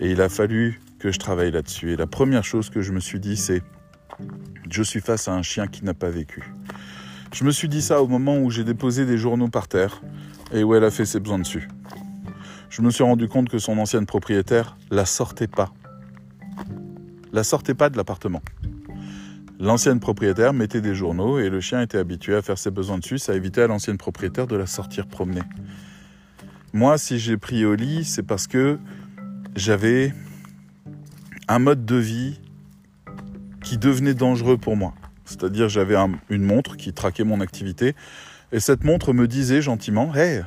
Et il a fallu que je travaille là-dessus. Et la première chose que je me suis dit, c'est je suis face à un chien qui n'a pas vécu. Je me suis dit ça au moment où j'ai déposé des journaux par terre et où elle a fait ses besoins dessus. Je me suis rendu compte que son ancienne propriétaire la sortait pas la sortait pas de l'appartement. L'ancienne propriétaire mettait des journaux et le chien était habitué à faire ses besoins dessus, ça évitait à l'ancienne propriétaire de la sortir promener. Moi, si j'ai pris au lit, c'est parce que j'avais un mode de vie qui devenait dangereux pour moi. C'est-à-dire j'avais une montre qui traquait mon activité et cette montre me disait gentiment Hey,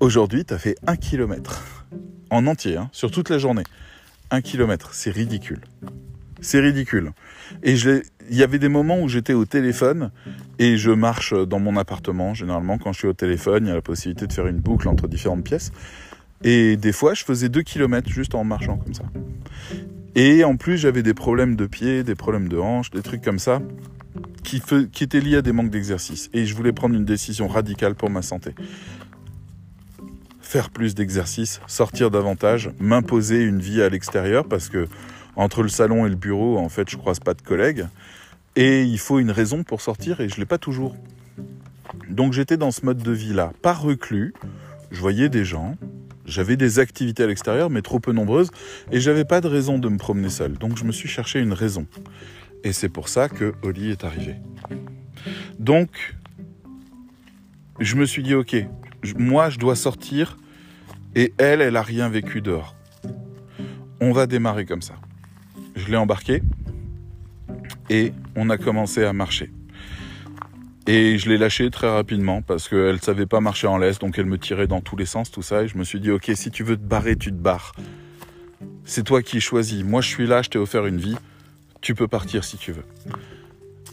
aujourd'hui tu as fait un kilomètre en entier, hein, sur toute la journée. Un kilomètre, c'est ridicule. C'est ridicule. Et il y avait des moments où j'étais au téléphone et je marche dans mon appartement. Généralement, quand je suis au téléphone, il y a la possibilité de faire une boucle entre différentes pièces. Et des fois, je faisais 2 km juste en marchant comme ça. Et en plus, j'avais des problèmes de pieds, des problèmes de hanches, des trucs comme ça, qui, qui étaient liés à des manques d'exercice. Et je voulais prendre une décision radicale pour ma santé. Faire plus d'exercice, sortir davantage, m'imposer une vie à l'extérieur parce que entre le salon et le bureau, en fait, je croise pas de collègues. Et il faut une raison pour sortir et je l'ai pas toujours. Donc j'étais dans ce mode de vie-là, pas reclus. Je voyais des gens, j'avais des activités à l'extérieur, mais trop peu nombreuses, et j'avais pas de raison de me promener seul. Donc je me suis cherché une raison. Et c'est pour ça que Oli est arrivé. Donc, je me suis dit, ok, moi je dois sortir, et elle, elle a rien vécu dehors. On va démarrer comme ça je l'ai embarqué et on a commencé à marcher. Et je l'ai lâché très rapidement parce qu'elle ne savait pas marcher en laisse, donc elle me tirait dans tous les sens, tout ça. Et je me suis dit, ok, si tu veux te barrer, tu te barres. C'est toi qui choisis. Moi, je suis là, je t'ai offert une vie. Tu peux partir si tu veux.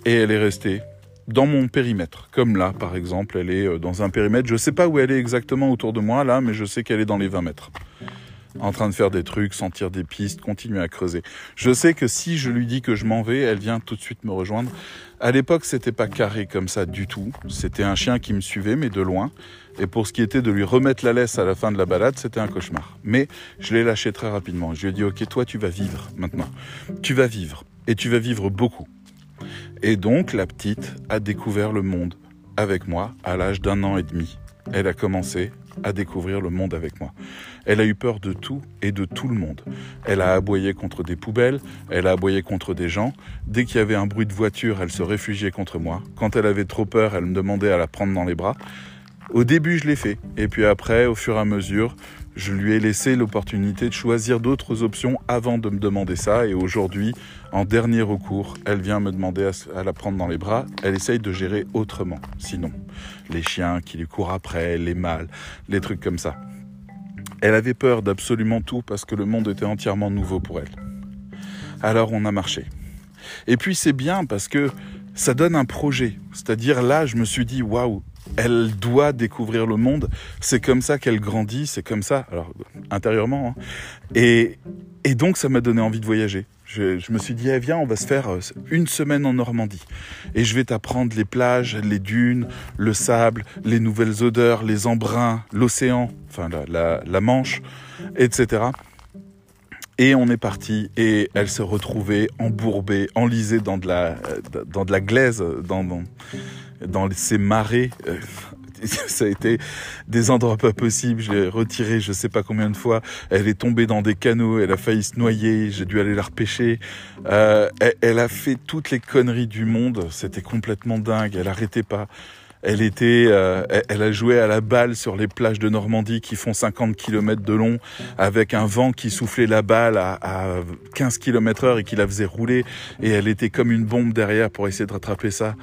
Et elle est restée dans mon périmètre. Comme là, par exemple, elle est euh, dans un périmètre. Je ne sais pas où elle est exactement autour de moi, là, mais je sais qu'elle est dans les 20 mètres. En train de faire des trucs, sentir des pistes, continuer à creuser. Je sais que si je lui dis que je m'en vais, elle vient tout de suite me rejoindre. À l'époque, c'était pas carré comme ça du tout. C'était un chien qui me suivait, mais de loin. Et pour ce qui était de lui remettre la laisse à la fin de la balade, c'était un cauchemar. Mais je l'ai lâché très rapidement. Je lui ai dit, ok, toi, tu vas vivre maintenant. Tu vas vivre. Et tu vas vivre beaucoup. Et donc, la petite a découvert le monde avec moi à l'âge d'un an et demi. Elle a commencé à découvrir le monde avec moi. Elle a eu peur de tout et de tout le monde. Elle a aboyé contre des poubelles, elle a aboyé contre des gens. Dès qu'il y avait un bruit de voiture, elle se réfugiait contre moi. Quand elle avait trop peur, elle me demandait à la prendre dans les bras. Au début, je l'ai fait. Et puis après, au fur et à mesure, je lui ai laissé l'opportunité de choisir d'autres options avant de me demander ça. Et aujourd'hui, en dernier recours, elle vient me demander à, la prendre dans les bras. Elle essaye de gérer autrement. Sinon, les chiens qui lui courent après, les mâles, les trucs comme ça. Elle avait peur d'absolument tout parce que le monde était entièrement nouveau pour elle. Alors on a marché. Et puis c'est bien parce que ça donne un projet. C'est-à-dire là, je me suis dit, waouh, elle doit découvrir le monde. C'est comme ça qu'elle grandit, c'est comme ça, alors intérieurement. Hein. Et, et donc ça m'a donné envie de voyager. Je, me suis dit, eh, viens, on va se faire euh, une semaine en Normandie. Et je vais t'apprendre les plages, les dunes, le sable, les nouvelles odeurs, les embruns, l'océan, enfin la, la, Manche, etc. Et on est parti et elle se retrouvait embourbée, enlisée dans de la, dans de la glaise, dans, dans, dans ces marais. Euh, ça a été des endroits pas possibles. Je l'ai retiré je sais pas combien de fois. Elle est tombée dans des canaux, elle a failli se noyer. J'ai dû aller la repêcher. Euh, elle, elle, a fait toutes les conneries du monde. C'était complètement dingue. Elle arrêtait pas. Elle était, euh, elle a joué à la balle sur les plages de Normandie qui font 50 km de long, avec un vent qui soufflait la balle à, à 15 km heure et qui la faisait rouler. Et elle était comme une bombe derrière pour essayer de rattraper ça.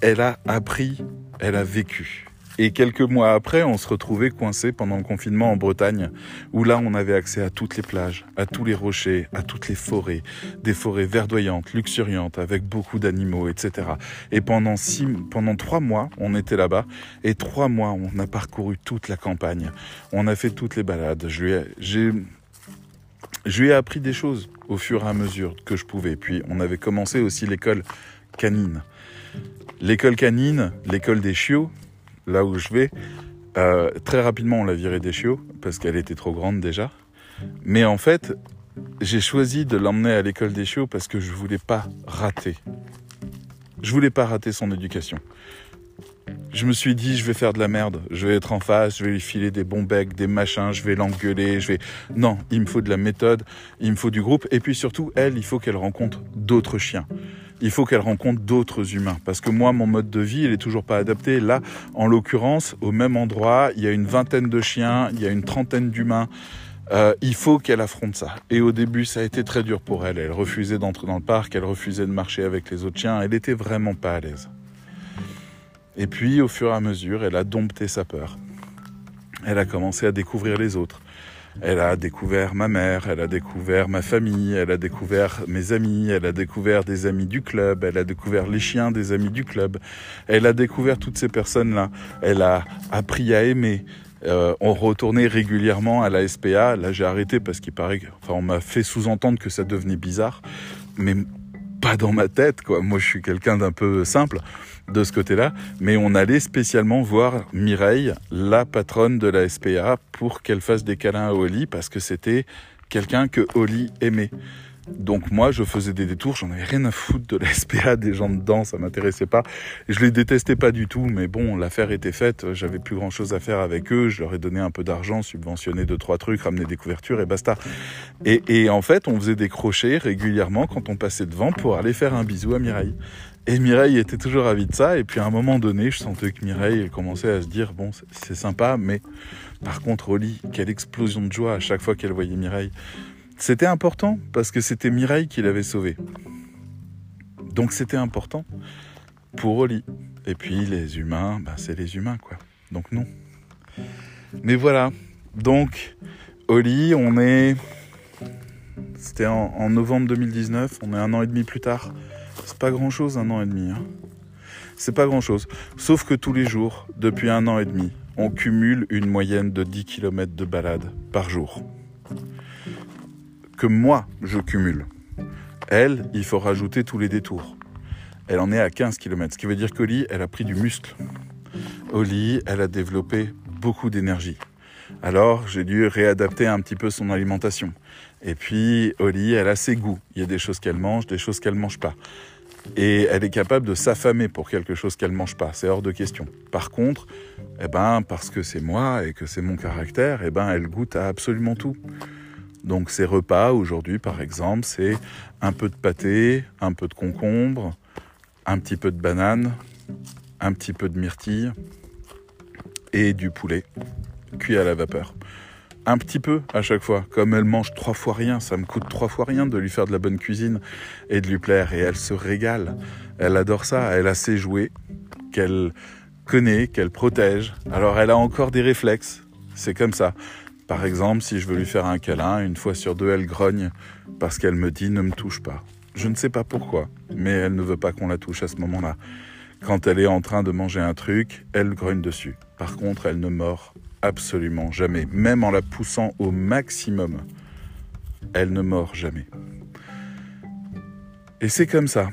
Elle a appris, elle a vécu. Et quelques mois après, on se retrouvait coincé pendant le confinement en Bretagne, où là, on avait accès à toutes les plages, à tous les rochers, à toutes les forêts, des forêts verdoyantes, luxuriantes, avec beaucoup d'animaux, etc. Et pendant six, pendant trois mois, on était là-bas, et trois mois, on a parcouru toute la campagne. On a fait toutes les balades. J'ai, je lui ai appris des choses au fur et à mesure que je pouvais. Puis, on avait commencé aussi l'école canine. L'école canine, l'école des chiots, là où je vais, euh, très rapidement on l'a virée des chiots parce qu'elle était trop grande déjà. Mais en fait, j'ai choisi de l'emmener à l'école des chiots parce que je voulais pas rater. Je voulais pas rater son éducation. Je me suis dit, je vais faire de la merde, je vais être en face, je vais lui filer des bons becs, des machins, je vais l'engueuler, je vais... Non, il me faut de la méthode, il me faut du groupe, et puis surtout, elle, il faut qu'elle rencontre d'autres chiens il faut qu'elle rencontre d'autres humains. Parce que moi, mon mode de vie, il est toujours pas adapté. Là, en l'occurrence, au même endroit, il y a une vingtaine de chiens, il y a une trentaine d'humains. Euh, il faut qu'elle affronte ça. Et au début, ça a été très dur pour elle. Elle refusait d'entrer dans le parc, elle refusait de marcher avec les autres chiens. Elle était vraiment pas à l'aise. Et puis, au fur et à mesure, elle a dompté sa peur. Elle a commencé à découvrir les autres. Elle a découvert ma mère, elle a découvert ma famille, elle a découvert mes amis, elle a découvert des amis du club, elle a découvert les chiens des amis du club. Elle a découvert toutes ces personnes-là. Elle a appris à aimer. Euh, on retournait régulièrement à la SPA. Là, j'ai arrêté parce qu'il paraît que, enfin, on m'a fait sous-entendre que ça devenait bizarre. Mais dans ma tête, quoi. Moi, je suis quelqu'un d'un peu simple de ce côté-là, mais on allait spécialement voir Mireille, la patronne de la SPA, pour qu'elle fasse des câlins à Oli, parce que c'était quelqu'un que Oli aimait. Donc moi, je faisais des détours, j'en avais rien à foutre de la SPA, des gens dedans, ça m'intéressait pas. Je les détestais pas du tout, mais bon, l'affaire était faite, j'avais plus grand chose à faire avec eux, je leur ai donné un peu d'argent, subventionné deux, trois trucs, ramené des couvertures et basta. Et, et en fait, on faisait des crochets régulièrement quand on passait devant pour aller faire un bisou à Mireille. Et Mireille était toujours ravie de ça. Et puis à un moment donné, je sentais que Mireille commençait à se dire bon, c'est sympa, mais par contre, Oli, quelle explosion de joie à chaque fois qu'elle voyait Mireille. C'était important parce que c'était Mireille qui l'avait sauvée. Donc c'était important pour Oli. Et puis les humains, bah, c'est les humains quoi. Donc non. Mais voilà. Donc Oli, on est. C'était en, en novembre 2019. On est un an et demi plus tard. C'est pas grand chose un an et demi. Hein. C'est pas grand chose. Sauf que tous les jours, depuis un an et demi, on cumule une moyenne de 10 km de balade par jour. Que moi, je cumule. Elle, il faut rajouter tous les détours. Elle en est à 15 km, ce qui veut dire qu'Oli, elle a pris du muscle. Oli, elle a développé beaucoup d'énergie. Alors, j'ai dû réadapter un petit peu son alimentation. Et puis, Oli, elle a ses goûts. Il y a des choses qu'elle mange, des choses qu'elle ne mange pas. Et elle est capable de s'affamer pour quelque chose qu'elle mange pas. C'est hors de question. Par contre, eh ben, parce que c'est moi et que c'est mon caractère, eh ben, elle goûte à absolument tout. Donc, ses repas aujourd'hui, par exemple, c'est un peu de pâté, un peu de concombre, un petit peu de banane, un petit peu de myrtille et du poulet cuit à la vapeur. Un petit peu à chaque fois. Comme elle mange trois fois rien, ça me coûte trois fois rien de lui faire de la bonne cuisine et de lui plaire. Et elle se régale. Elle adore ça. Elle a ses jouets qu'elle connaît, qu'elle protège. Alors elle a encore des réflexes. C'est comme ça. Par exemple, si je veux lui faire un câlin, une fois sur deux, elle grogne parce qu'elle me dit ne me touche pas. Je ne sais pas pourquoi, mais elle ne veut pas qu'on la touche à ce moment-là. Quand elle est en train de manger un truc, elle grogne dessus. Par contre, elle ne mord absolument jamais, même en la poussant au maximum. Elle ne mord jamais. Et c'est comme ça.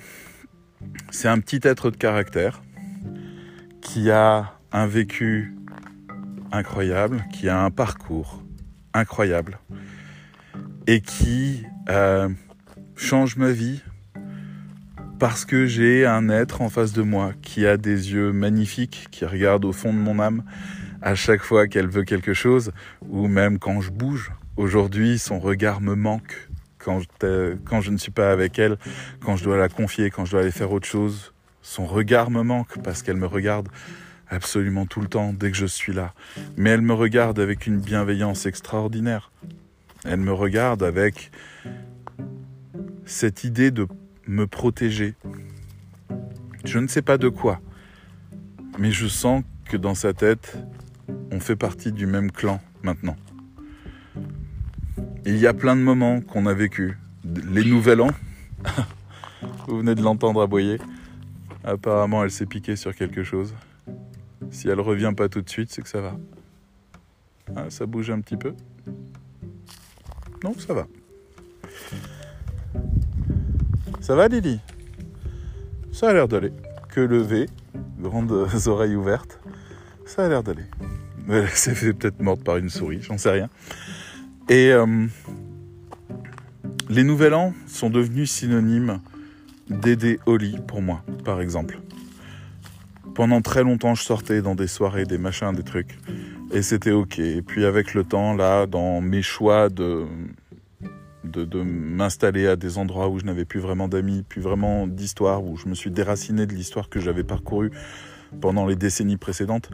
C'est un petit être de caractère qui a un vécu incroyable, qui a un parcours incroyable et qui euh, change ma vie parce que j'ai un être en face de moi qui a des yeux magnifiques, qui regarde au fond de mon âme à chaque fois qu'elle veut quelque chose, ou même quand je bouge. Aujourd'hui, son regard me manque quand quand je ne suis pas avec elle, quand je dois la confier, quand je dois aller faire autre chose. Son regard me manque parce qu'elle me regarde absolument tout le temps dès que je suis là. Mais elle me regarde avec une bienveillance extraordinaire. Elle me regarde avec cette idée de me protéger. Je ne sais pas de quoi, mais je sens que dans sa tête, on fait partie du même clan maintenant. Il y a plein de moments qu'on a vécu. Les nouvel an, vous venez de l'entendre aboyer. Apparemment, elle s'est piquée sur quelque chose. Si elle revient pas tout de suite, c'est que ça va. Ah, ça bouge un petit peu. Non, ça va. Ça va, Lily Ça a l'air d'aller. Que levé, grandes oreilles ouvertes. Ça a l'air d'aller. Elle s'est fait peut-être morte par une souris, j'en sais rien. Et euh, les Nouvel An sont devenus synonymes d'aider Oli pour moi, par exemple. Pendant très longtemps, je sortais dans des soirées, des machins, des trucs. Et c'était ok. Et puis avec le temps, là, dans mes choix de, de, m'installer à des endroits où je n'avais plus vraiment d'amis, plus vraiment d'histoire, où je me suis déraciné de l'histoire que j'avais parcourue pendant les décennies précédentes,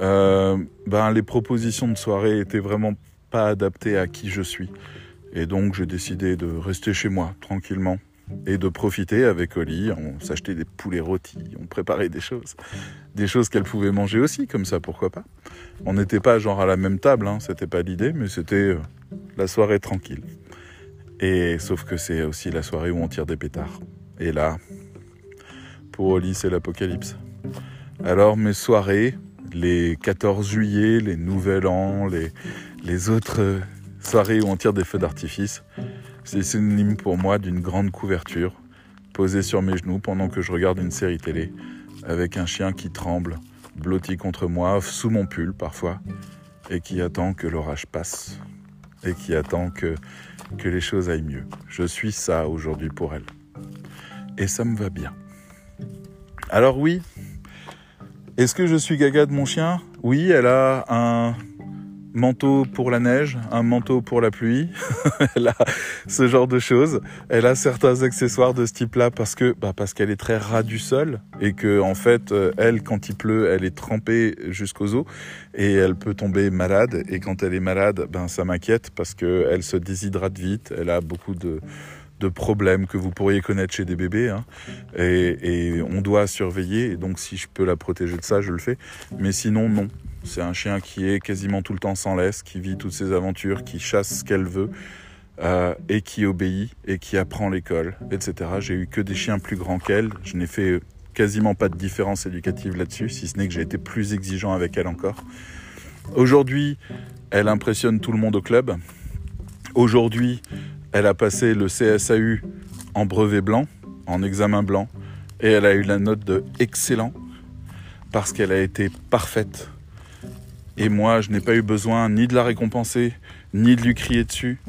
euh, ben, les propositions de soirée étaient vraiment pas adaptées à qui je suis. Et donc j'ai décidé de rester chez moi tranquillement et de profiter avec Oli. On s'achetait des poulets rôtis, on préparait des choses, des choses qu'elle pouvait manger aussi, comme ça, pourquoi pas. On n'était pas genre à la même table, hein, c'était pas l'idée, mais c'était euh, la soirée tranquille. Et sauf que c'est aussi la soirée où on tire des pétards. Et là, pour Oli, c'est l'apocalypse. Alors mes soirées, les 14 juillet, les Nouvel An, les, les autres soirées où on tire des feux d'artifice, c'est synonyme pour moi d'une grande couverture, posée sur mes genoux pendant que je regarde une série télé, avec un chien qui tremble, blotti contre moi, sous mon pull parfois, et qui attend que l'orage passe, et qui attend que que les choses aillent mieux. Je suis ça aujourd'hui pour elle. Et ça me va bien. Alors oui, est-ce que je suis gaga de mon chien? Oui, elle a un manteau pour la neige, un manteau pour la pluie, elle a ce genre de choses. Elle a certains accessoires de ce type-là parce que bah parce qu'elle est très ras du sol et que en fait euh, elle quand il pleut elle est trempée jusqu'aux os et elle peut tomber malade et quand elle est malade ben ça m'inquiète parce que elle se déshydrate vite. Elle a beaucoup de problèmes que vous pourriez connaître chez des bébés. Hein. Et, et, on doit surveiller. Et donc, si je peux la protéger de ça, je le fais. Mais sinon, non. C'est un chien qui est quasiment tout le temps sans laisse, qui vit toutes ses aventures, qui chasse ce qu'elle veut euh, et qui obéit et qui apprend l'école, etc. J'ai eu que des chiens plus grands qu'elle. Je n'ai fait quasiment pas de différence éducative là-dessus, si ce n'est que j'ai été plus exigeant avec elle encore. Aujourd'hui, elle impressionne tout le monde au club. Aujourd'hui, elle a passé le CSAU en brevet blanc, en examen blanc, et elle a eu la note de excellent parce qu'elle a été parfaite. Et moi, je n'ai pas eu besoin ni de la récompenser, ni de lui crier dessus.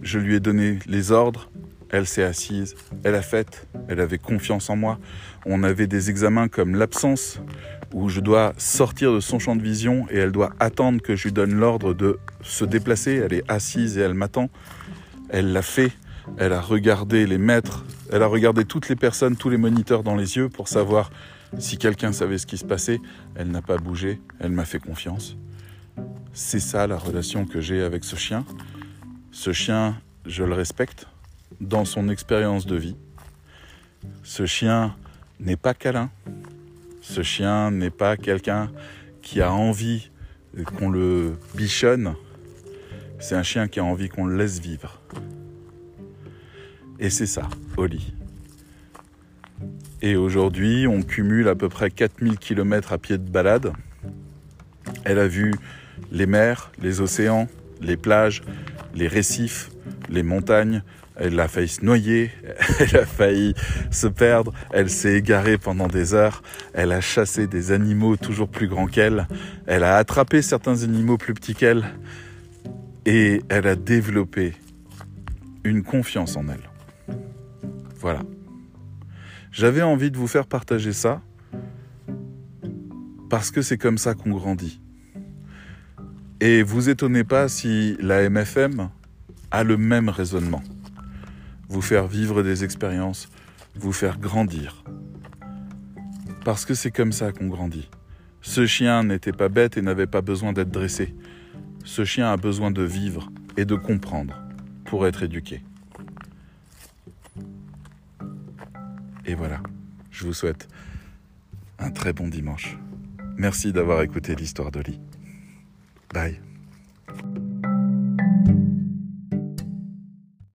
Je lui ai donné les ordres, elle s'est assise, elle a fait, elle avait confiance en moi. On avait des examens comme l'absence, où je dois sortir de son champ de vision et elle doit attendre que je lui donne l'ordre de se déplacer. Elle est assise et elle m'attend. Elle l'a fait. Elle a regardé les maîtres, elle a regardé toutes les personnes, tous les moniteurs dans les yeux pour savoir si quelqu'un savait ce qui se passait. Elle n'a pas bougé, elle m'a fait confiance. C'est ça la relation que j'ai avec ce chien. Ce chien, je le respecte dans son expérience de vie. Ce chien n'est pas câlin. Ce chien n'est pas quelqu'un qui a envie qu'on le bichonne. C'est un chien qui a envie qu'on le laisse vivre. Et c'est ça, Oli. Et aujourd'hui, on cumule à peu près 4000 km à pied de balade. Elle a vu les mers, les océans, les plages, les récifs, les montagnes, elle a failli se noyer, elle a failli se perdre, elle s'est égarée pendant des heures, elle a chassé des animaux toujours plus grands qu'elle, elle a attrapé certains animaux plus petits qu'elle, et elle a développé une confiance en elle. Voilà. J'avais envie de vous faire partager ça, parce que c'est comme ça qu'on grandit. Et vous étonnez pas si la MFM a le même raisonnement vous faire vivre des expériences, vous faire grandir. Parce que c'est comme ça qu'on grandit. Ce chien n'était pas bête et n'avait pas besoin d'être dressé. Ce chien a besoin de vivre et de comprendre pour être éduqué. Et voilà, je vous souhaite un très bon dimanche. Merci d'avoir écouté l'histoire d'Oli. Bye.